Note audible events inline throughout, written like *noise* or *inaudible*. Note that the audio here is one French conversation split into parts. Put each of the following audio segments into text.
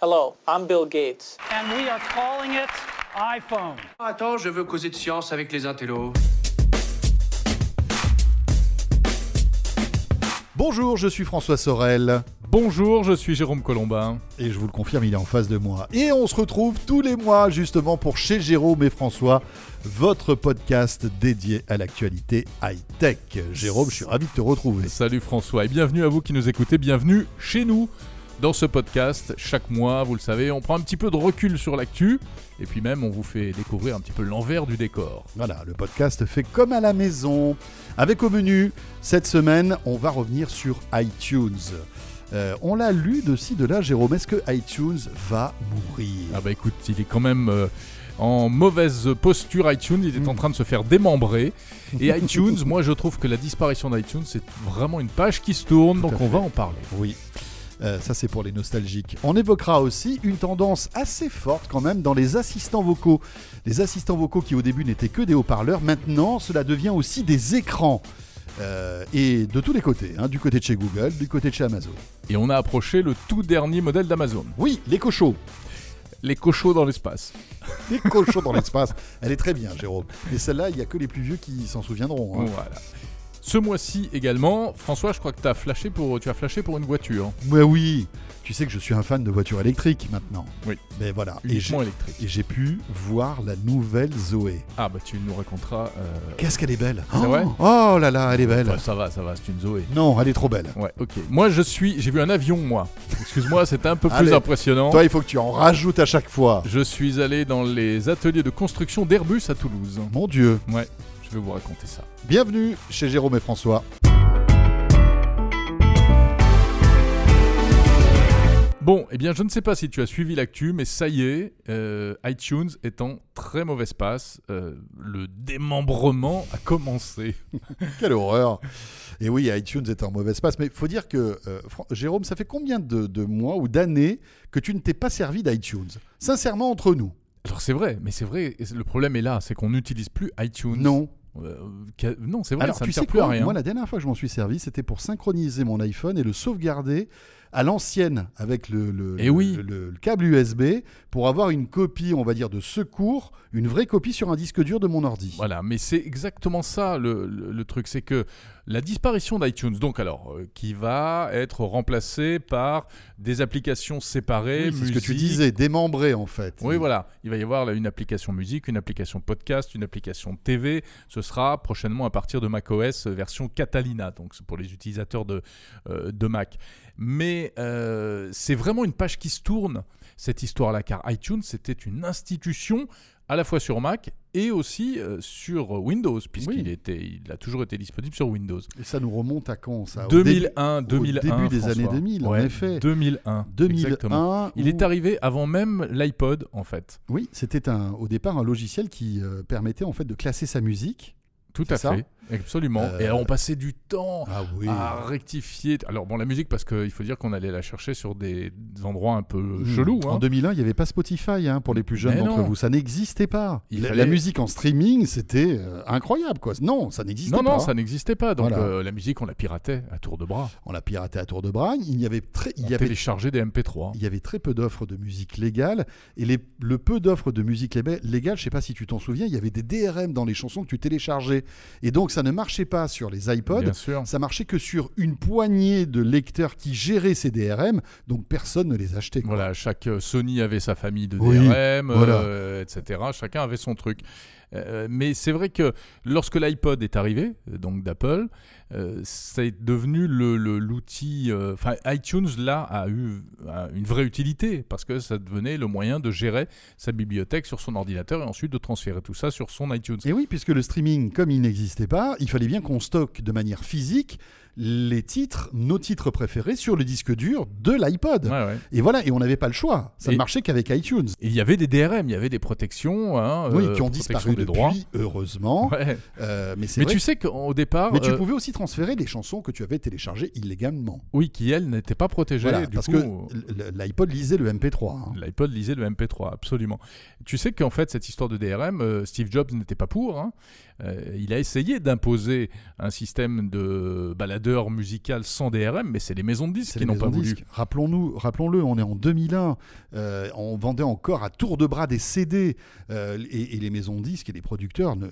Hello, I'm Bill Gates. and we are calling it iPhone. Attends, je veux causer de science avec les intellos. Bonjour, je suis François Sorel. Bonjour, je suis Jérôme Colombin. Et je vous le confirme, il est en face de moi. Et on se retrouve tous les mois justement pour chez Jérôme et François, votre podcast dédié à l'actualité high-tech. Jérôme, je suis ravi de te retrouver. Salut François et bienvenue à vous qui nous écoutez, bienvenue chez nous. Dans ce podcast, chaque mois, vous le savez, on prend un petit peu de recul sur l'actu et puis même on vous fait découvrir un petit peu l'envers du décor. Voilà, le podcast fait comme à la maison. Avec au menu, cette semaine, on va revenir sur iTunes. Euh, on l'a lu de ci, de là, Jérôme. Est-ce que iTunes va mourir? Ah bah écoute, il est quand même euh, en mauvaise posture iTunes, il est en train de se faire démembrer. *laughs* Et iTunes, moi je trouve que la disparition d'iTunes, c'est vraiment une page qui se tourne, donc on fait. va en parler. Oui. Euh, ça c'est pour les nostalgiques. On évoquera aussi une tendance assez forte quand même dans les assistants vocaux. Les assistants vocaux qui au début n'étaient que des haut-parleurs, maintenant cela devient aussi des écrans. Euh, et de tous les côtés, hein, du côté de chez Google, du côté de chez Amazon. Et on a approché le tout dernier modèle d'Amazon, Oui, les cochons. les cochons dans l'espace. *laughs* Les cochons dans l'espace. Elle est très bien, Jérôme. Mais celle-là, il n'y a que les plus vieux qui s'en souviendront. hein. Voilà. Ce mois-ci également, François, je crois que as flashé pour, tu as flashé pour une voiture. Mais oui, tu sais que je suis un fan de voitures électriques maintenant. Oui. Mais voilà. Et Uniquement électrique. et j'ai pu voir la nouvelle Zoé. Ah bah tu nous raconteras. euh, Qu'est-ce qu'elle est belle C'est oh, vrai? Oh là là, elle est belle. enfin, ça va, ça va, c'est une Zoé. Non, elle est trop belle. Ouais, ok. Moi, je suis. J'ai vu un avion, moi. Excuse-moi, c'était un peu plus Allez. impressionnant. Toi, il faut que tu en rajoutes à chaque fois. Je suis allé dans les ateliers de construction d'Airbus à Toulouse. Mon Dieu. Ouais, je vais vous raconter ça. Bienvenue chez Jérôme et François. Bon, eh bien, je ne sais pas si tu as suivi l'actu, mais ça y est, euh, iTunes est en très mauvaise passe. Euh, le démembrement a commencé. *laughs* Quelle horreur. Et oui, iTunes est en mauvais espace. Mais il faut dire que, euh, Jérôme, ça fait combien de, de mois ou d'années que tu ne t'es pas servi d'iTunes? Sincèrement, entre nous. Alors c'est vrai, mais c'est vrai. Le problème est là, c'est qu'on n'utilise plus iTunes. Non. Euh, non, c'est vrai, Alors, ça ne sert plus à rien. Moi, la dernière fois que je m'en suis servi, c'était pour synchroniser mon iPhone et le sauvegarder à l'ancienne avec le, le- Eh le- oui. le- le câble USB pour avoir une copie, on va dire, de secours, une vraie copie sur un disque dur de mon ordi. Voilà, mais c'est exactement ça le, truc, c'est que la disparition d'iTunes, donc alors, euh, qui va être remplacée par des applications séparées, Oui, c'est ce que tu musique. disais, démembré en fait. Oui, voilà, il va y avoir là, une application musique, une application podcast, une application TV. Ce sera prochainement à partir de macOS version Catalina, donc pour les utilisateurs de, euh, de Mac. Mais euh, c'est vraiment une page qui se tourne, cette histoire-là, car iTunes, c'était une institution à la fois sur Mac et aussi euh, sur Windows, puisqu'il Oui. était, il a toujours été disponible sur Windows. Et ça nous remonte à quand ça? Au 2001, début- 2001. Au début des François. années 2000, en effet. 2001. 2001. exactement. Il où- est arrivé avant même l'iPod, en fait. Oui, c'était un, au départ un logiciel qui euh, permettait en fait de classer sa musique. Tout à ça? fait, absolument. Euh, Et alors, on passait du temps Ah oui. à rectifier. Alors bon, la musique, parce qu'il faut dire qu'on allait la chercher sur des, des endroits un peu Mmh. chelous. En hein. 2001, il n'y avait pas Spotify hein, pour les plus jeunes d'entre non. vous. Ça n'existait pas. Il la, musique en streaming, c'était euh, incroyable. quoi. Non, ça n'existait Non, pas. non, ça n'existait pas. Donc Voilà. euh, la musique, on la piratait à tour de bras. On l'a piraté à tour de bras. Il y avait très, il On y avait, téléchargeait des MP3. il y avait très peu d'offres de musique légale. Et les, le peu d'offres de musique lé- légale, je ne sais pas si tu t'en souviens, il y avait des DRM dans les chansons que tu téléchargeais. Et donc, ça ne marchait pas sur les iPods. Ça marchait que sur une poignée de lecteurs qui géraient ces DRM, donc personne ne les achetait. quoi. Voilà, chaque euh, Sony avait sa famille de Oui, DRM, voilà. euh, etc. Chacun avait son truc. Euh, mais c'est vrai que lorsque l'iPod est arrivé, euh, donc d'Apple, euh, c'est devenu l'outil. euh, Enfin, iTunes là a eu une vraie utilité parce que ça devenait le moyen de gérer sa bibliothèque sur son ordinateur et ensuite de transférer tout ça sur son iTunes. Et oui, puisque le streaming, comme il n'existait pas, il fallait bien qu'on stocke de manière physique les titres, nos titres préférés sur le disque dur de l'iPod. Ouais, ouais. Et voilà, et on n'avait pas le choix. Ça Et- ne marchait qu'avec iTunes. Il y avait des DRM, il y avait des protections. hein, oui, euh, qui ont disparu des depuis, droits. heureusement. Ouais. Euh, mais Mais vrai tu sais qu'au départ, Mais tu euh, pouvais aussi transférer les chansons que tu avais téléchargées illégalement. oui, qui elle n'était pas protégée. Voilà, du parce coup, que l- l'iPod lisait le MP3. hein. L'iPod lisait le MP3, absolument. Tu sais qu'en fait, cette histoire de DRM, euh, Steve Jobs n'était pas pour. hein. Euh, il a essayé d'imposer un système de d'heures musicales sans DRM, mais c'est les maisons de disques qui n'ont pas voulu. Rappelons-nous, rappelons-le, on est en 2001. euh, on vendait encore à tour de bras des CD euh, et, et les maisons de disques et les producteurs ne,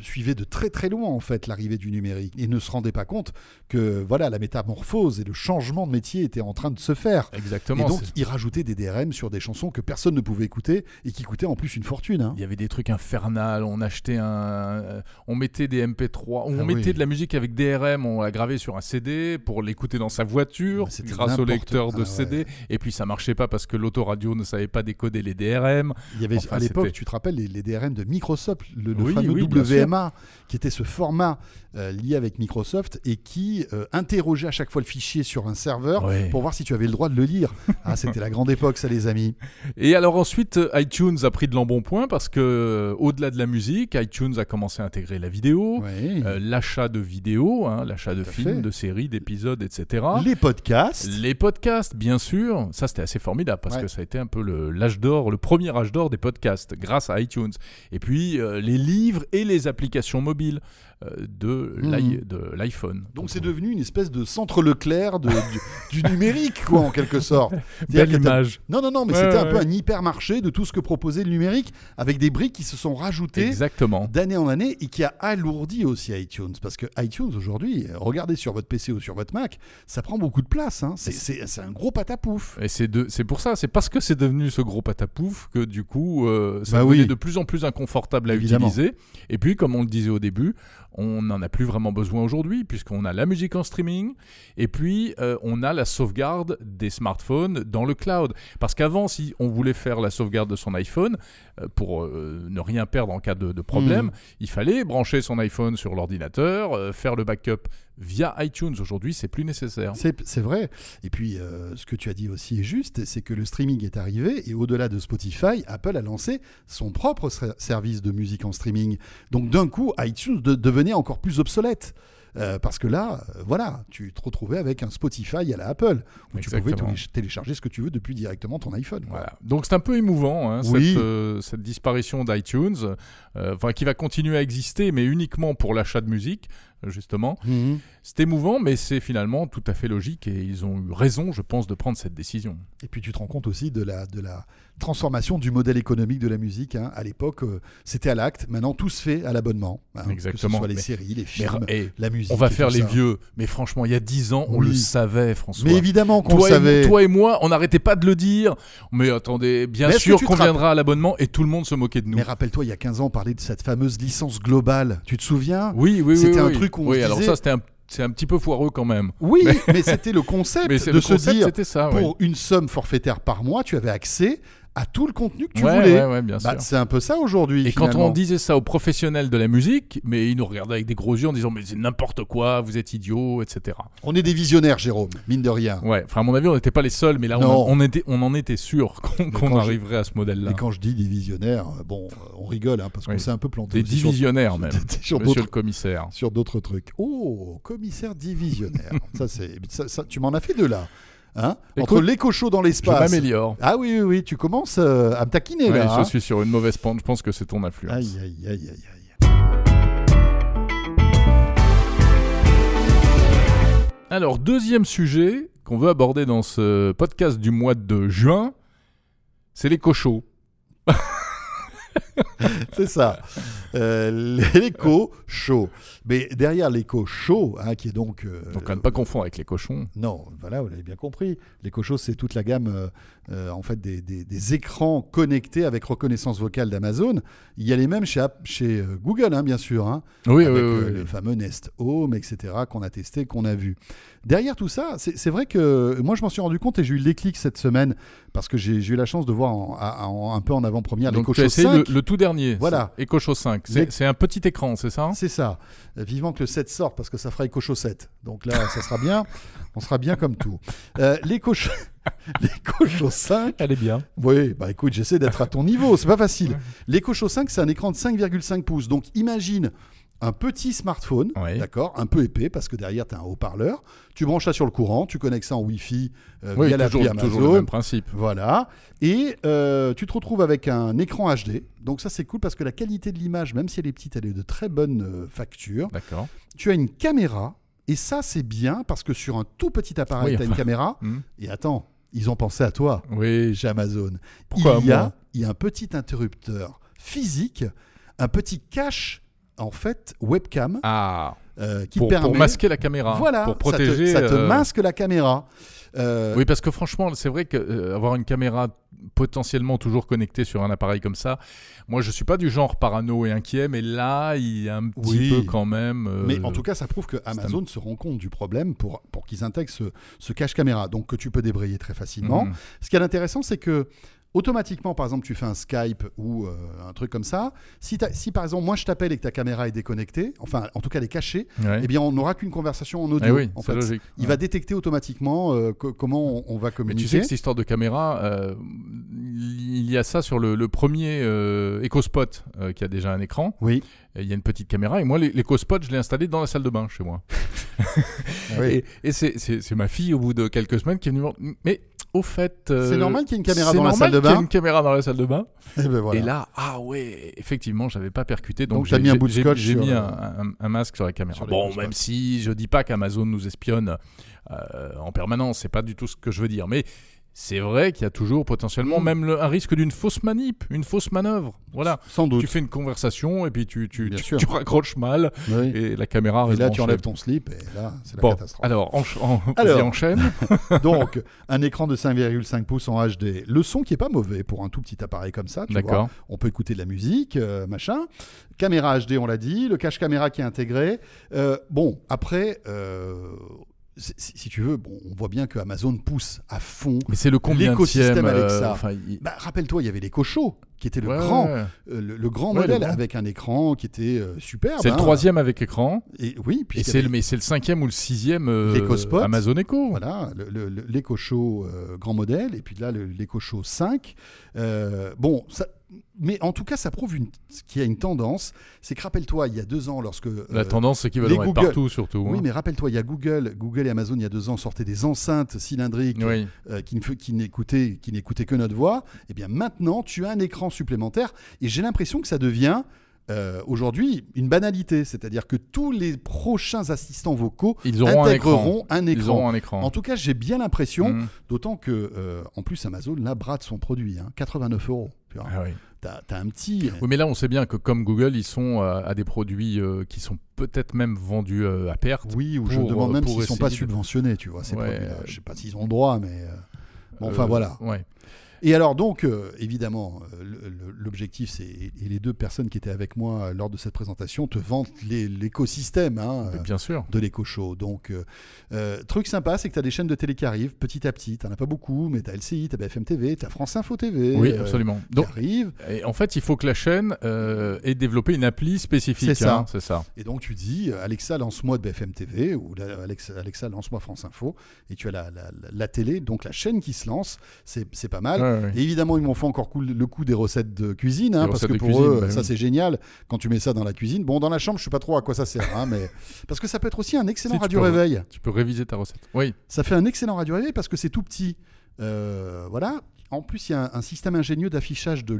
suivaient de très très loin en fait l'arrivée du numérique et ne se rendaient pas compte que voilà la métamorphose et le changement de métier était en train de se faire. Exactement. et donc ils rajoutaient des DRM sur des chansons que personne ne pouvait écouter et qui coûtaient en plus une fortune. hein. Il y avait des trucs infernales, on achetait un... euh, On mettait des MP3, on Ah mettait oui. de la musique avec DRM, on l'a gravé sur un CD pour l'écouter dans sa voiture grâce au lecteur de Ah CD. ouais. Et puis ça marchait pas parce que l'autoradio ne savait pas décoder les DRM. Il y avait Enfin, à l'époque, tu te rappelles, les, les DRM de Microsoft, le, le Oui, fameux oui, WMA, qui était ce format euh, lié avec Microsoft et qui euh, interrogeait à chaque fois le fichier sur un serveur Ouais. pour voir si tu avais le droit de le lire. Ah, c'était la grande époque, ça, les amis. Et alors ensuite, euh, iTunes a pris de l'embonpoint parce que au-delà de la musique, iTunes a commencé à intégrer la vidéo, Ouais. euh, l'achat de vidéos, hein, l'achat de films. De séries, d'épisodes, etc. les podcasts. Les podcasts, bien sûr, ça c'était assez formidable parce Ouais. que ça a été un peu l'âge d'or, le premier âge d'or des podcasts grâce à iTunes. Et puis euh, les livres et les applications mobiles euh, de l'i- de l'iPhone. Donc c'est devenu une espèce de centre Leclerc de- du, *laughs* du numérique, quoi, en quelque sorte. *laughs* belle image. Non, non, non, mais Ouais, c'était un ouais, peu un hypermarché de tout ce que proposait le numérique, avec des briques qui se sont rajoutées Exactement. d'année en année et qui a alourdi aussi iTunes. Parce que iTunes aujourd'hui, regardez sur votre PC ou sur votre Mac, ça prend beaucoup de place. hein. C'est- un gros patapouf. Et c'est pour ça, c'est parce que c'est devenu ce gros patapouf que du coup, euh, ça Bah oui. de plus en plus inconfortable à Évidemment. utiliser. Et puis, comme on le disait au début, on n'en a plus vraiment besoin aujourd'hui puisqu'on a la musique en streaming et puis euh, on a la sauvegarde des smartphones dans le cloud. Parce qu'avant, si on voulait faire la sauvegarde de son iPhone euh, pour euh, ne rien perdre en cas de, de problème, Mhm. il fallait brancher son iPhone sur l'ordinateur, faire le backup via iTunes. Aujourd'hui, c'est plus nécessaire. C'est vrai. Et puis, ce que tu as dit aussi est juste, c'est que le streaming est arrivé et au-delà de Spotify, Apple a lancé son propre ser- service de musique en streaming. Donc, d'un coup, iTunes de- devenait encore plus obsolète. Euh, parce que là, euh, voilà, tu te retrouvais avec un Spotify à la Apple, où tu pouvais télécharger ce que tu veux depuis directement ton iPhone. Voilà. Donc c'est un peu émouvant, hein, Oui. cette, euh, cette disparition d'iTunes, enfin qui va continuer à exister, mais uniquement pour l'achat de musique, justement. Mhm. C'est émouvant, mais c'est finalement tout à fait logique et ils ont eu raison, je pense, de prendre cette décision. Et puis tu te rends compte aussi de la, de la transformation du modèle économique de la musique. hein. À l'époque, euh, c'était à l'acte. Maintenant, tout se fait à l'abonnement. hein. Que ce Exactement. soit les Mais- séries, les films, et la musique. on va faire les ça. vieux, mais franchement, il y a dix ans, on Oui. le savait, François. Mais évidemment qu'on le savait. et, toi et moi, on n'arrêtait pas de le dire. Mais attendez, bien Mais sûr qu'on viendra à l'abonnement et tout le monde se moquait de nous. Mais rappelle-toi, il y a 15 ans, on parlait de cette fameuse licence globale. Tu te souviens? Oui, oui, oui. C'était un oui. truc où on Oui, se alors disait- ça, c'était un, c'est un petit peu foireux quand même. Oui, mais c'était le concept *laughs* de le se concept, dire, c'était ça. pour une somme forfaitaire par mois, tu avais accès à tout le contenu que tu Ouais, voulais. ouais, ouais, bien Bah, sûr. c'est un peu ça aujourd'hui. Et quand on disait ça aux professionnels de la musique, mais ils nous regardaient avec des gros yeux en disant mais c'est n'importe quoi, vous êtes idiots, etc. On est des visionnaires, Jérôme, mine de rien. Ouais, enfin à mon avis on n'était pas les seuls, mais là on, Non. on était, on en était sûr *laughs* qu'on qu'on quand je- arriverait à ce modèle-là. Et quand je dis des visionnaires, euh, bon, euh, on rigole, hein, parce qu'on Oui. s'est un peu planté. Des sur- divisionnaires même, sur monsieur le commissaire. sur d'autres trucs. Oh, commissaire divisionnaire. *laughs* ça, c'est, ça, ça- tu m'en as fait deux là. Hein Écoute, Entre l'écho chaud dans Je l'espace. m'améliore. Ah oui, oui, oui, tu commences euh, à me taquiner Ouais, là. je hein. suis sur une mauvaise pente, je pense que c'est ton influence. Aïe, aïe, aïe, aïe, aïe. Alors, deuxième sujet qu'on veut aborder dans ce podcast du mois de juin, c'est les cochons. *laughs* C'est ça. Euh, *laughs* l'écho chaud. Mais derrière l'écho chaud, hein, qui est donc. euh, Donc à ne pas confondre avec les cochons. Non, voilà, vous l'avez bien compris. L'écho chaud, c'est toute la gamme euh, en fait des, des- des écrans connectés avec reconnaissance vocale d'Amazon. Il y a les mêmes chez, chez euh, Google, hein, bien sûr. hein, Oui, avec oui, euh, oui, le fameux Nest Home, etc., qu'on a testé, qu'on a vu. Derrière tout ça, c'est vrai que moi, je m'en suis rendu compte et j'ai eu le déclic cette semaine parce que j'ai eu la chance de voir en- en- en- un peu en avant-première essayé 5. le, le tout dernier, Voilà. c'est Echo Show 5. C'est un petit écran, c'est ça? C'est ça. Vivant que le 7 sorte parce que ça fera chaud 7. Donc là, ça sera bien. On sera bien comme tout. Euh, *laughs* chaud 5, Elle est bien. Oui, bah écoute, j'essaie d'être à ton niveau, c'est pas facile. L'Echo Show 5, c'est un écran de 5,5 pouces. Donc imagine un petit smartphone, d'accord, un peu épais parce que derrière tu as un haut-parleur. Tu branches ça sur le courant, tu connectes ça en Wi-Fi euh, Oui, via l'appli toujours, toujours le Amazon. même principe. Voilà. Et euh, tu te retrouves avec un écran HD. Donc ça c'est cool parce que la qualité de l'image, même si elle est petite, elle est de très bonne euh, facture. D'accord. Tu as une caméra Et ça, c'est bien parce que sur un tout petit appareil, Oui, tu as une caméra. Hmm. Et attends, ils ont pensé à toi Oui, chez Amazon. Pourquoi il, y a, il y a un petit interrupteur physique, un petit cache, en fait, webcam, ah, euh, qui pour, permet. pour masquer la caméra, voilà, pour ça te- protéger. ça te, euh, masque la caméra. Euh, Oui, parce que franchement, c'est vrai qu'avoir une caméra potentiellement toujours connectée sur un appareil comme ça, moi je suis pas du genre parano et inquiet, mais là il y a un petit Oui. peu quand même. Mais en tout cas, ça prouve que Amazon se rend compte du problème pour, pour qu'ils intègrent ce, ce cache caméra, donc que tu peux débrayer très facilement. Mhm. Ce qui est intéressant, c'est que automatiquement, par exemple, tu fais un Skype ou euh, un truc comme ça. Si, si par exemple, moi je t'appelle et que ta caméra est déconnectée, enfin, en tout cas, elle est cachée, Ouais. eh bien, on n'aura qu'une conversation en Eh audio. oui, en fait. logique. Il Ouais. va détecter automatiquement euh, co- comment on, on va Mais communiquer. tu sais que cette histoire de caméra, euh, il y a ça sur le, le premier EcoSpot qui a déjà un écran. Oui. Il y a une petite caméra et moi l'EcoSpot je l'ai installé dans la salle de bain chez moi. *laughs* Oui. *laughs* Et, et c'est- ma fille au bout de quelques semaines qui est venue mais au fait... euh, C'est normal qu'il y ait une caméra dans la normal salle de qu'il y ait bain une caméra dans la salle de bain. Eh ben voilà. Et là, ah ouais, effectivement, j'avais pas percuté. Donc, j'ai- mis un bout de scotch J'ai mis un, un- un masque sur la caméra. sur bon, même si je dis pas qu'Amazon nous espionne euh, en permanence, c'est pas du tout ce que je veux dire. Mais c'est vrai qu'il y a toujours potentiellement Mm. même le- un risque d'une fausse manip, une fausse manœuvre. Voilà. Sans doute. Tu fais une conversation et puis tu, tu, tu, raccroches mal Oui. et la caméra Et reste là, tu enlèves ton slip et là, c'est la Bon, catastrophe. alors, encha- en, Alors. enchaîne. *laughs* Donc, un écran de 5,5 pouces en HD. Le son qui est pas mauvais pour un tout petit appareil comme ça. D'accord. On peut écouter de la musique, euh, machin. Caméra HD, on l'a dit. Le cache caméra qui est intégré. Euh, bon, après, euh, si, tu veux, bon, on voit bien que Amazon pousse à fond. Mais c'est le combien L'écosystème Alexa. enfin, il- Bah, Rappelle-toi, il y avait les Cochos, qui était le Ouais, grand, ouais. euh, le, le grand Ouais, le modèle grand. avec un écran qui était euh, superbe. C'est le hein. troisième avec écran. Et oui, puis c'est le, mais c'est le cinquième ou le sixième euh. Amazon Echo. Voilà, le- le- le- l'Eco Show euh, grand modèle, et puis là, le- l'Eco Show 5. Euh, bon, ça, mais en tout cas, ça prouve qu'il y a une tendance. C'est que rappelle-toi, il y a deux ans, lorsque. euh, La tendance, c'est qu'ils veulent les en mettre Google- partout, surtout. oui, hein. mais rappelle-toi, il y a Google, Google et Amazon, il y a deux ans, sortaient des enceintes cylindriques Oui. euh, qui, n'écoutaient qui n'écoutaient que notre voix. Et bien maintenant, tu as un écran supplémentaire, et j'ai l'impression que ça devient. euh, Aujourd'hui, une banalité, c'est-à-dire que tous les prochains assistants vocaux Ils auront un écran. intégreront un écran. Ils auront un écran. En tout cas, j'ai bien l'impression, Mhm. d'autant que, euh, en plus, Amazon, là, brade son produit, hein, 89 euros. Tu vois. Ah oui. T'as, t'as un petit. Oui, mais là, on sait bien que comme Google, ils sont euh, à des produits euh, qui sont peut-être même vendus euh, à perte. Oui, ou je me demande euh, même s'ils sont pas de- subventionnés, tu vois, ces Ouais. produits-là. Je sais pas s'ils ont le droit, mais. euh, Bon, enfin Euh, voilà. Ouais. Et alors donc, euh, évidemment, euh, l'objectif, c'est, et les deux personnes qui étaient avec moi lors de cette présentation te vantent l'écosystème hein, Bien sûr. de l'éco show. Donc, euh, euh, truc sympa, c'est que tu as des chaînes de télé qui arrivent petit à petit. Tu as pas beaucoup, mais tu as LCI, tu as BFM TV, tu as France Info TV. Oui, euh, absolument. qui Donc, arrivent. et en fait, il faut que la chaîne ait développé une appli spécifique. C'est ça. hein, c'est ça. Et donc tu dis, Alexa, lance-moi de BFM TV, ou Alexa, Alexa lance-moi France Info, et tu as la, la- la- la télé, donc la chaîne qui se lance, c'est c'est pas mal. Ouais, ouais. Et évidemment, ils m'ont fait encore le coup des recettes de cuisine, hein, parce que pour cuisine, eux, bah ça oui. c'est génial quand tu mets ça dans la cuisine. Bon, dans la chambre, je sais pas trop à quoi ça sert, hein, mais *laughs* parce que ça peut être aussi un excellent Si, tu radio peux- réveil. Tu peux réviser ta recette. Oui. Ça fait un excellent radio réveil parce que c'est tout petit. Euh, voilà. En plus, il y a un, un système ingénieux d'affichage de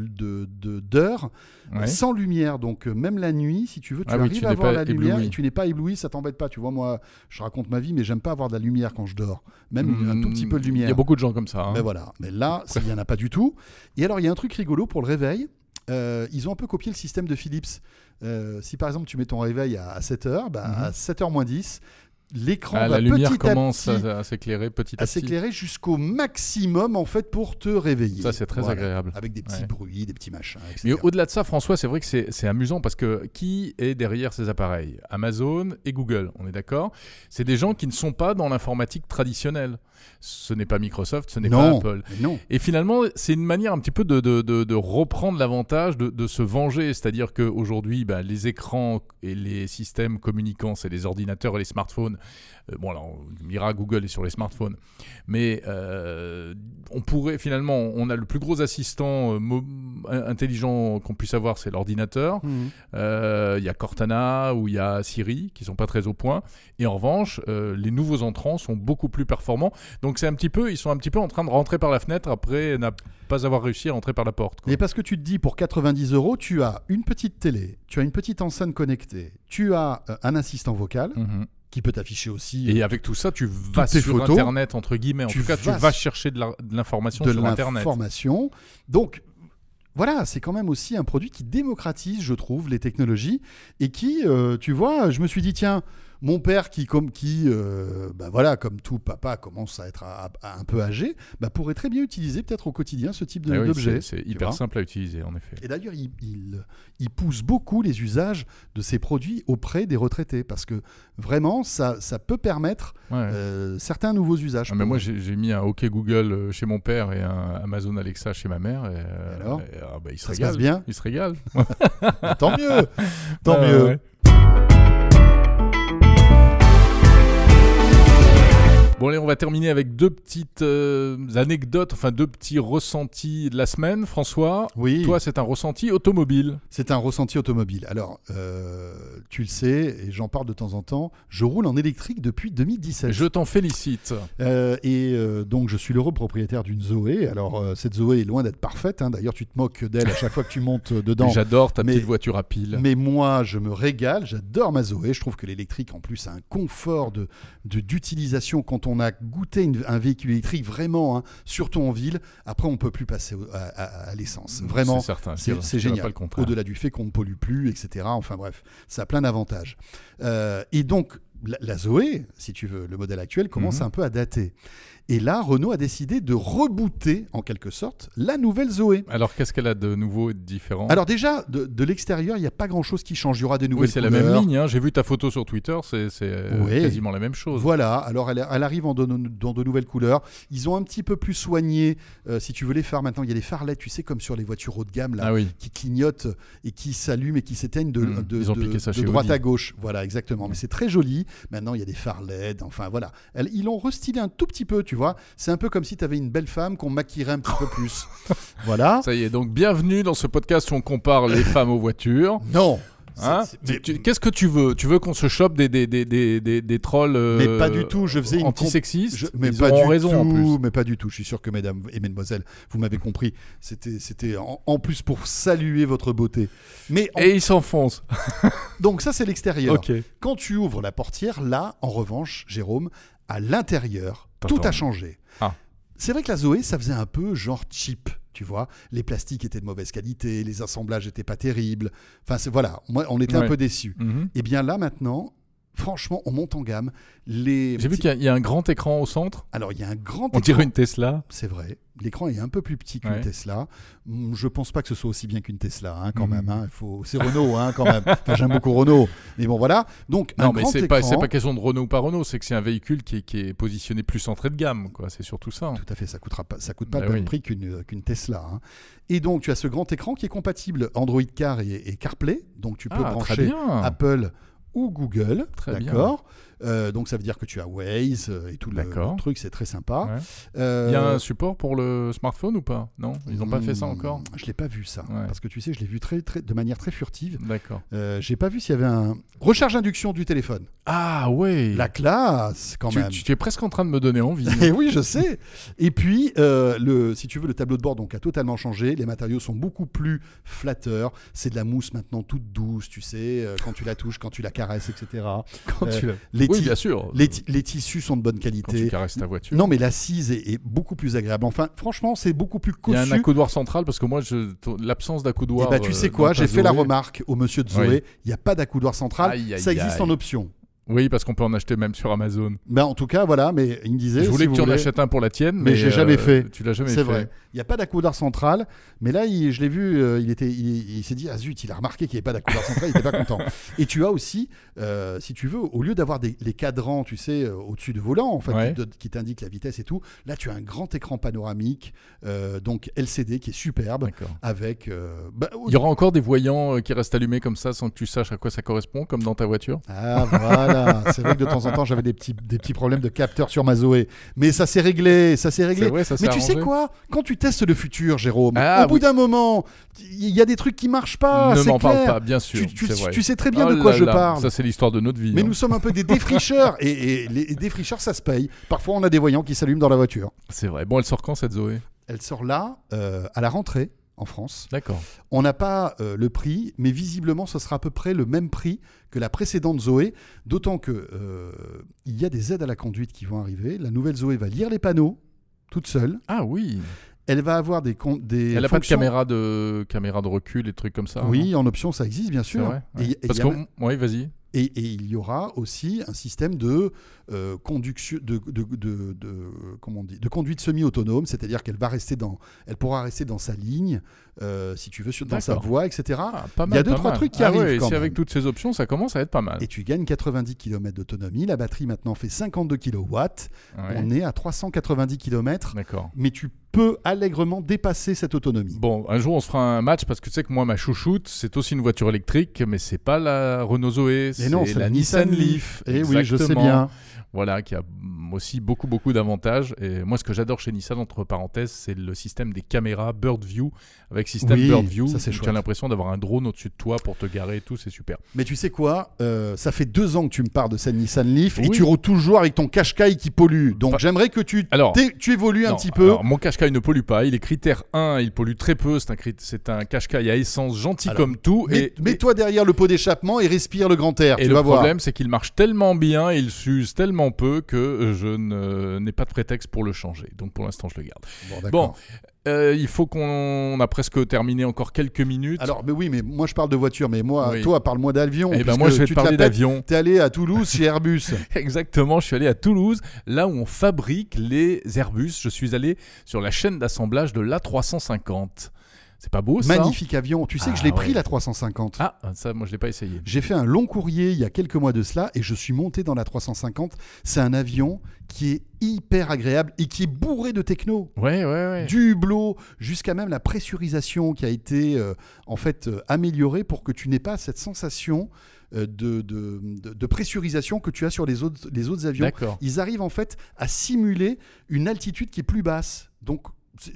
d'heures Ouais. sans lumière. Donc, euh, même la nuit, si tu veux, tu Ah oui, arrives tu à pas la lumière et tu n'es pas ébloui, ça t'embête pas. Tu vois, moi, je raconte ma vie, mais j'aime pas avoir de la lumière quand je dors. Même un tout petit peu de Il lumière. y a beaucoup de gens comme ça. hein. Mais voilà. Mais là, *laughs* il n'y en a pas du tout. Et alors, il y a un truc rigolo pour le réveil. Euh, ils ont un peu copié le système de Philips. Euh, si par exemple tu mets ton réveil à, 7h, bah, Mhm. à 7h moins 10, l'écran Ah, va la lumière petit commence à petit à, à s'éclairer petit à à petit. s'éclairer jusqu'au maximum en fait pour te réveiller. Ça, c'est très Voilà. agréable. Avec des petits Ouais. bruits, des petits machins, etc. Mais au-delà de ça, François, c'est vrai que c'est amusant parce que qui est derrière ces appareils? Amazon et Google, on est d'accord? C'est des gens qui ne sont pas dans l'informatique traditionnelle. Ce n'est pas Microsoft, ce n'est pas Apple. non. Et finalement, c'est une manière un petit peu de, de- de- de reprendre l'avantage, de, de se venger. C'est-à-dire qu'aujourd'hui, bah, les écrans et les systèmes communicants, c'est les ordinateurs et les smartphones. Euh, bon, alors, on dira Google est sur les smartphones. Mais euh, on pourrait, finalement, on a le plus gros assistant euh, intelligent qu'on puisse avoir, c'est l'ordinateur. Mhm. Il y a Cortana ou il y a Siri qui sont pas très au point. Et en revanche, les nouveaux entrants sont beaucoup plus performants. Donc c'est un petit peu, ils sont un petit peu en train de rentrer par la fenêtre après ne pas avoir réussi à rentrer par la porte. quoi. Mais parce que tu te dis, pour 90 euros, tu as une petite télé, tu as une petite enceinte connectée, tu as un assistant vocal, Mhm. Qui peut t'afficher aussi Et avec tout ça, tu vas tes sur photos, Internet, entre guillemets. En tu tout cas, tu vas chercher de l'information sur Internet. l'information. Donc voilà, c'est quand même aussi un produit qui démocratise, je trouve, les technologies et qui, euh, tu vois, je me suis dit tiens. Mon père, qui, comme, qui euh, bah voilà, comme tout papa, commence à être à- à un peu âgé, bah pourrait très bien utiliser peut-être au quotidien ce type Ah oui, d'objet. c'est- hyper simple à utiliser, en effet. Et d'ailleurs, il, il- il pousse beaucoup les usages de ces produits auprès des retraités parce que vraiment, ça, ça peut permettre Ouais. euh, certains nouveaux usages. Ah, mais moi, j'ai mis un OK Google euh, chez mon père et un Amazon Alexa chez ma mère. Et, Et alors? et, ah, bah, il se Ça se régale. passe bien? Il se régale. *laughs* Tant mieux *laughs* Tant mieux ouais. Bon, allez, on va terminer avec deux petites euh, anecdotes, enfin deux petits ressentis de la semaine. François, Oui, toi, c'est un ressenti automobile. c'est un ressenti automobile. Alors, euh, tu le sais, et j'en parle de temps en temps, je roule en électrique depuis 2017. Je t'en félicite. Euh, et donc, je suis l'heureux propriétaire d'une Zoé. Alors, cette Zoé est loin d'être parfaite. hein. D'ailleurs, tu te moques d'elle à chaque fois que tu montes dedans. *laughs* J'adore ta Mais- petite voiture à pile. Mais moi, je me régale, j'adore ma Zoé. Je trouve que l'électrique, en plus, a un confort de de- d'utilisation quand on a goûté une- un véhicule électrique, vraiment, hein, surtout en ville. Après, on peut plus passer au- à, à- à l'essence. Vraiment, C'est génial. Au-delà du fait qu'on ne pollue plus, etc. Enfin bref, ça a plein d'avantages. Euh, et donc, la, la Zoé, si tu veux, le modèle actuel, commence Mhm. un peu à dater. Et là, Renault a décidé de rebooter, en quelque sorte, la nouvelle Zoé. Alors, qu'est-ce qu'elle a de nouveau et de différent? Alors déjà, de, de l'extérieur, il n'y a pas grand-chose qui change. Il y aura des nouvelles Oui, c'est la même ligne. hein. J'ai vu ta photo sur Twitter, c'est euh, Oui. quasiment la même chose. Voilà, alors elle, elle arrive en de- dans de nouvelles couleurs. Ils ont un petit peu plus soigné, euh, si tu veux les phares maintenant, il y a des phares LED, tu sais, comme sur les voitures haut de gamme, là, Ah oui. qui clignotent et qui s'allument et qui s'éteignent de, chez droite Audi. à gauche. Voilà, exactement. Mais c'est très joli. Maintenant, il y a des phares LED, enfin voilà. Ils l'ont restylé un tout petit peu, tu vois. C'est un peu comme si tu avais une belle femme qu'on maquillerait un petit peu plus. Voilà. Ça y est, donc bienvenue dans ce podcast où on compare les *laughs* femmes aux voitures. Non. Hein Qu'est-ce que tu veux? Tu veux qu'on se chope des, des, des, des, des, des trolls euh, Mais pas du tout, je faisais une Je- mais Ils pas du raison tout, en plus. mais pas du tout. Je suis sûr que mesdames et mesdemoiselles, vous m'avez compris. C'était, c'était en, en plus pour saluer votre beauté. Mais en- Et ils s'enfoncent. *laughs* donc ça c'est l'extérieur. Quand tu ouvres la portière, là, en revanche, Jérôme, à l'intérieur, tout a changé. Ah. C'est vrai que la Zoé, ça faisait un peu genre cheap. Tu vois, les plastiques étaient de mauvaise qualité, les assemblages étaient pas terribles. Enfin, voilà, on était un peu déçus. Mhm. Et bien là, maintenant, franchement, on monte en gamme. Les... J'ai vu qu'il y a- il y, a un grand écran au centre. Alors, il y a un grand On écran. dirait une Tesla. C'est vrai. L'écran est un peu plus petit qu'une Ouais. Tesla. Hum, Je pense pas que ce soit aussi bien qu'une Tesla, hein, quand même. hein. Faut... C'est Renault, hein, quand même. Enfin, J'aime beaucoup Renault. Mais bon, voilà. Donc, un Non, mais c'est écran. pas, pas question de Renault ou pas Renault, c'est que c'est un véhicule qui est, qui est positionné plus entrée de gamme. quoi. C'est surtout ça. Tout à fait, ça coûtera pas, ça coûte pas Bah le oui. prix qu'une qu'une Tesla. hein. Et donc, tu as ce grand écran qui est compatible Android Car et, et CarPlay. Donc, tu peux Ah, brancher. Apple ou Google. Très bien. Euh, donc, ça veut dire que tu as Waze euh, et tout le, truc. C'est très sympa. Ouais. Euh, Il y a un support pour le smartphone ou pas? Non? Ils n'ont pas fait ça hum, encore? Je l'ai pas vu ça, Ouais. parce que tu sais, je l'ai vu très, très, de manière très furtive. D'accord. Euh, J'ai pas vu s'il y avait un recharge induction du téléphone. Ah ouais La classe, quand tu, même. tu- tu es presque en train de me donner envie. *laughs* Et oui, je sais. Et puis, euh, le, si tu veux, le tableau de bord donc a totalement changé. Les matériaux sont beaucoup plus flatteurs. C'est de la mousse maintenant toute douce, tu sais, quand tu la touches, quand tu la caresses, etc. *laughs* Quand tu l'as- les, Oui, bien sûr. les les tissus sont de bonne Quand tu qualité. caresses ta voiture. Non, mais l'assise est, est beaucoup plus agréable. Enfin, franchement, c'est beaucoup plus Il y a cossu. un accoudoir central parce que moi, l'absence Et d'accoudoir. bah, tu euh, sais quoi, j'ai fait la remarque au monsieur de Zoé. Oui. Il n'y a pas d'accoudoir central. Aïe, aïe, ça existe aïe. en option. Oui, parce qu'on peut en acheter même sur Amazon. Ben, en tout cas, voilà, mais il me disait. Je voulais si que vous tu en achètes un pour la tienne, Mais mais, j'ai jamais euh, fait. Tu l'as jamais fait. C'est vrai. Il n'y a pas d'accoudoir central, mais là, il- je l'ai vu, euh, il, était, il, il s'est dit, ah zut, il a remarqué qu'il n'y avait pas d'accoudoir central, il n'était pas content. *laughs* Et tu as aussi, euh, si tu veux, au lieu d'avoir des, les cadrans, tu sais, au-dessus du volant, en fait, Ouais. qui, t'indiquent la vitesse et tout, là, tu as un grand écran panoramique, donc LCD, qui est superbe, avec... bah, Il y aura encore des voyants qui restent allumés comme ça sans que tu saches à quoi ça correspond, comme dans ta voiture? Ah voilà, c'est vrai que de temps en temps j'avais des petits, des petits problèmes de capteur sur ma Zoé, mais ça s'est réglé, ça s'est réglé. C'est vrai, ça Mais tu sais quoi? Quand tu testes le futur, Jérôme, Ah, au bout d'un moment, il y a des trucs qui marchent pas. Ne m'en parle pas, bien sûr. Tu, tu- c'est vrai. tu sais très bien Oh de quoi là je là, parle. Ça, c'est l'histoire de notre vie. mais hein. nous sommes un peu des défricheurs et, et les défricheurs, ça se paye. Parfois, on a des voyants qui s'allument dans la voiture. C'est vrai. Bon, elle sort quand cette Zoé? Elle sort là, euh, à la rentrée, en France. D'accord. On n'a pas euh, le prix, mais visiblement, ce sera à peu près le même prix que la précédente Zoé, d'autant que euh, il y a des aides à la conduite qui vont arriver. La nouvelle Zoé va lire les panneaux toute seule. Ah oui. Elle va avoir des, des Elle a pas de caméra de caméra de recul et trucs comme ça. Oui, en option, ça existe bien sûr. vrai. Et- Ouais. et Parce a oui, vas-y. Et, et il y aura aussi un système de euh, conduction, de, de, de- de- comment on dit, de conduite semi-autonome, c'est-à-dire qu'elle va rester dans, elle pourra rester dans sa ligne, euh, si tu veux, sur- dans sa voie, etc. Ah, pas Il y a deux, trois mal. trucs qui Ah arrivent ouais, quand si même. avec toutes ces options, ça commence à être pas mal. Et tu gagnes 90 km d'autonomie. La batterie maintenant fait 52 kW. Ouais. On est à 390 km, D'accord. mais tu peux allègrement dépasser cette autonomie. Bon, un jour on se fera un match parce que tu sais que moi ma chouchoute c'est aussi une voiture électrique, mais c'est pas la Renault Zoé, c'est la, Nissan Leaf. Et oui, je sais bien. Voilà, qui a aussi beaucoup beaucoup d'avantages. Et moi, ce que j'adore chez Nissan, entre parenthèses, c'est le système des caméras Bird View. Avec système Oui, Bird View, tu as l'impression d'avoir un drone au-dessus de toi pour te garer et tout, c'est super. Mais tu sais quoi Euh, Ça fait deux ans que tu me parles de cette Nissan Leaf et tu roules toujours avec ton Qashqai qui pollue. Donc j'aimerais que tu, Alors- tu évolues un petit peu. alors, mon Qashqai ne pollue pas. Il est critère 1, il pollue très peu. C'est un, un Qashqai à essence gentil Alors, comme tout. Mets- et, Mets-toi derrière le pot d'échappement et respire le grand air. Et tu le vas problème, c'est qu'il marche tellement bien il s'use tellement peu que je ne- n'ai pas de prétexte pour le changer. Donc pour l'instant, je le garde. Bon, d'accord. Euh, il faut qu'on on a presque terminé encore quelques minutes. Alors, mais oui, mais moi je parle de voiture, mais moi, Oui. toi, parle-moi d'avion. Eh ben moi, je vais te parler d'avion. T'es allé à Toulouse chez Airbus. *laughs* Exactement, je suis allé à Toulouse, là où on fabrique les Airbus. Je suis allé sur la chaîne d'assemblage de l'A350. C'est pas beau ça Magnifique avion. Tu sais que je Ah, l'ai pris ouais. la 350. Ah, ça, moi je l'ai pas essayé. J'ai fait un long courrier il y a quelques mois de cela et je suis monté dans la 350. C'est un avion qui est hyper agréable et qui est bourré de techno. Ouais, ouais, ouais. Du hublot jusqu'à même la pressurisation qui a été euh, en fait euh, améliorée pour que tu n'aies pas cette sensation euh, de, de- de- de pressurisation que tu as sur les autres, les autres avions. D'accord. Ils arrivent en fait à simuler une altitude qui est plus basse. Donc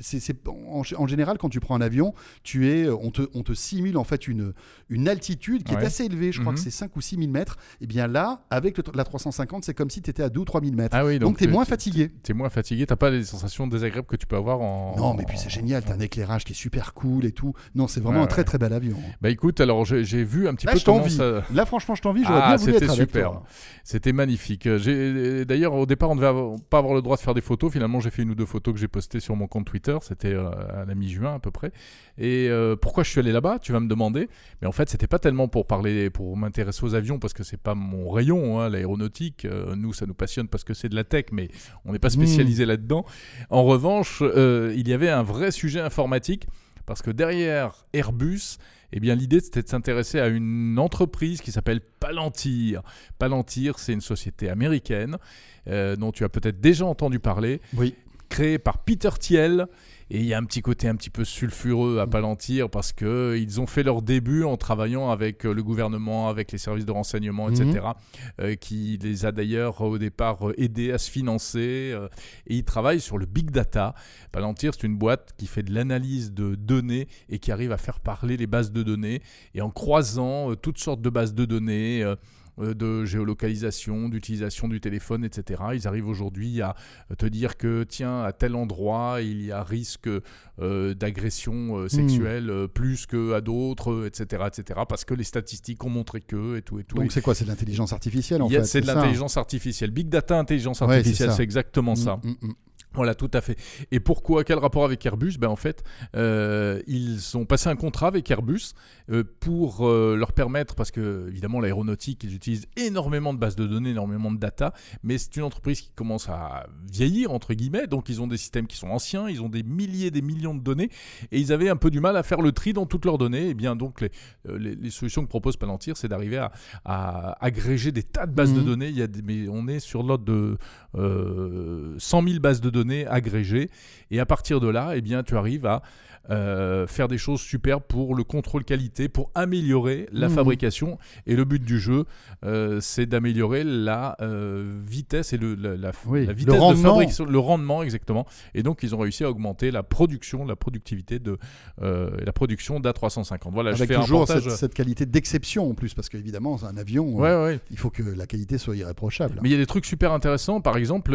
c'est, en, en général quand tu prends un avion, tu es, on te, on te simule en fait une, une altitude qui Ouais. est assez élevée. Je crois Mhm. que c'est 5 ou 6 000 mètres. Et bien là, avec le- la 350, c'est comme si tu étais à 2 ou 3 000 mètres. Ah oui, donc tu es moins tu- fatigué. T'es moins fatigué, t'as pas les sensations désagréables que tu peux avoir en. Non, mais puis c'est génial, t'as un éclairage qui est super cool et tout. Non, c'est vraiment Ouais, un très très bel avion. Bah écoute, alors j'ai vu un petit Là, peu je t'envie. ça. Là, franchement, je t'envie, j'aurais Ah, bien voulu être super. C'était magnifique. Euh, j'ai- D'ailleurs, au départ, on devait avoir- pas avoir le droit de faire des photos. Finalement, j'ai fait une ou deux photos que j'ai postées sur mon compte Twitter. C'était euh, à la mi-juin à peu près. Et euh, pourquoi je suis allé là-bas Tu vas me demander. Mais en fait, c'était pas tellement pour parler, pour m'intéresser aux avions, parce que c'est pas mon rayon, hein, l'aéronautique. Euh, nous, ça nous passionne parce que c'est de la tech, mais on n'est pas spécialisé là-dedans. En revanche, euh, il y avait un vrai sujet informatique. Parce que derrière Airbus, eh bien, l'idée c'était de s'intéresser à une entreprise qui s'appelle Palantir. Palantir, c'est une société américaine euh, dont tu as peut-être déjà entendu parler, Oui. Créée par Peter Thiel. Et il y a un petit côté un petit peu sulfureux à Palantir parce que ils ont fait leur début en travaillant avec euh, le gouvernement, avec les services de renseignement, etc. euh, qui les a d'ailleurs au départ euh, aidés à se financer. euh, et ils travaillent sur le big data. Palantir, c'est une boîte qui fait de l'analyse de données et qui arrive à faire parler les bases de données. Et en croisant euh, toutes sortes de bases de données, de géolocalisation, d'utilisation du téléphone, etc. Ils arrivent aujourd'hui à euh, te dire que, tiens, à tel endroit, il y a risque euh, d'agression euh, sexuelle euh, plus qu'à d'autres, euh, etc., etc. Parce que les statistiques ont montré que, et tout, et tout. Donc c'est quoi? C'est de l'intelligence artificielle en fait c'est de ça l'intelligence artificielle. Big data, intelligence artificielle, ça. c'est exactement ça. Mm, mm, mm. Voilà, tout à fait. Et pourquoi Quel rapport avec Airbus? Ben en fait, euh, ils ont passé un contrat avec Airbus euh, pour euh, leur permettre, parce que évidemment l'aéronautique, ils utilisent énormément de bases de données, énormément de data, mais c'est une entreprise qui commence à vieillir entre guillemets, donc ils ont des systèmes qui sont anciens, ils ont des milliers, des millions de données, et ils avaient un peu du mal à faire le tri dans toutes leurs données. Et bien donc les, les, les solutions que propose Palantir, c'est d'arriver à, à agréger des tas de bases de Mhm. données. Il y a des- mais on est sur l'ordre de euh, 100 000 bases de données agrégées. Et à partir de là, eh bien, tu arrives à euh, faire des choses super pour le contrôle qualité, pour améliorer la Mhm. fabrication. Et le but du jeu, euh, c'est d'améliorer la euh, vitesse et le, la, la- Oui, la le vitesse de rendement. fabrication, le rendement exactement. Et donc, ils ont réussi à augmenter la production, la productivité de la production d'A350. Voilà, je Avec fais un toujours reportage. cette, cette qualité d'exception en plus, parce qu'évidemment, c'est un avion, Ouais, ouais. il faut que la qualité soit irréprochable. Mais il y a des trucs super intéressants. Par exemple,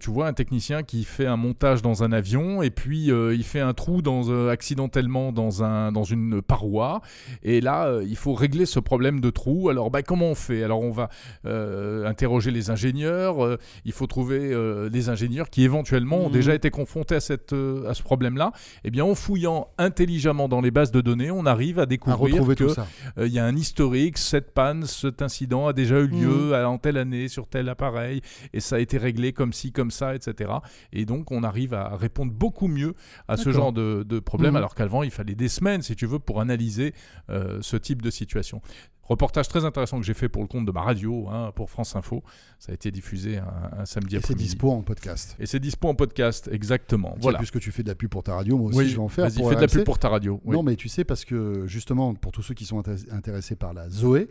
tu vois un technicien qui fait un montage dans un avion et puis il fait un trou dans, euh, accidentellement dans, un, dans une paroi. Et là, euh, il faut régler ce problème de trou. Alors, bah, comment on fait? Alors, on va euh, interroger les ingénieurs. euh, il faut trouver euh, les ingénieurs qui éventuellement ont Mhm. déjà été confrontés à, cette, euh, à ce problème-là. Et bien, en fouillant intelligemment dans les bases de données, on arrive à découvrir retrouver que tout ça. euh, il y a un historique, cette panne, cet incident a déjà eu lieu à- en telle année sur tel appareil et ça a été réglé comme ci, comme ça, etc. Et donc on arrive à répondre beaucoup mieux à ce genre de, de problème, Mhm. alors qu'avant il fallait des semaines, si tu veux, pour analyser euh, ce type de situation. Reportage très intéressant que j'ai fait pour le compte de ma radio, hein, pour France Info. Ça a été diffusé un, un samedi Et c'est après-midi. dispo en podcast. Et c'est dispo en podcast, exactement. Voilà. Voilà. Puisque tu fais de la pub pour ta radio, moi aussi Oui, je vais en faire. Vas-y, fais de la pub pour ta radio. Oui. Non, mais tu sais, parce que justement, pour tous ceux qui sont intéress- intéressés par la Zoé,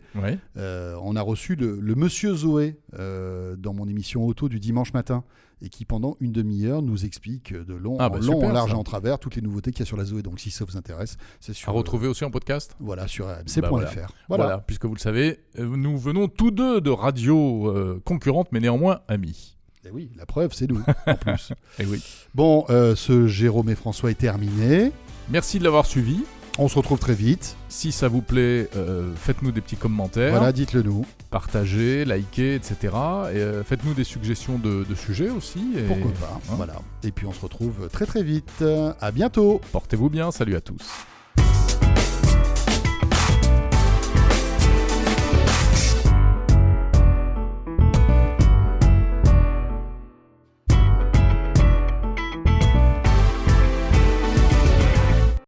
euh, on a reçu le, le monsieur Zoé euh, dans mon émission auto du dimanche matin et qui, pendant une demi-heure, nous explique de long, Ah en bah long, super, en large ça. et en travers toutes les nouveautés qu'il y a sur la Zoé. Donc, si ça vous intéresse, c'est sur, À retrouver aussi en podcast euh, voilà, sur rmc.fr. Bah voilà. Voilà. Puisque vous le savez, euh, nous venons tous deux de radios euh, concurrentes, mais néanmoins amis. Et oui, la preuve, c'est nous, en *laughs* plus. Et oui. Bon, euh, ce Jérôme et François est terminé. Merci de l'avoir suivi. On se retrouve très vite. Si ça vous plaît, euh, faites-nous des petits commentaires, Voilà, dites-le nous. partagez, likez, etc. Et euh, faites-nous des suggestions de, de sujets aussi. Et Pourquoi pas. hein. Voilà. Et puis, on se retrouve très très vite. À bientôt. Portez-vous bien. Salut à tous.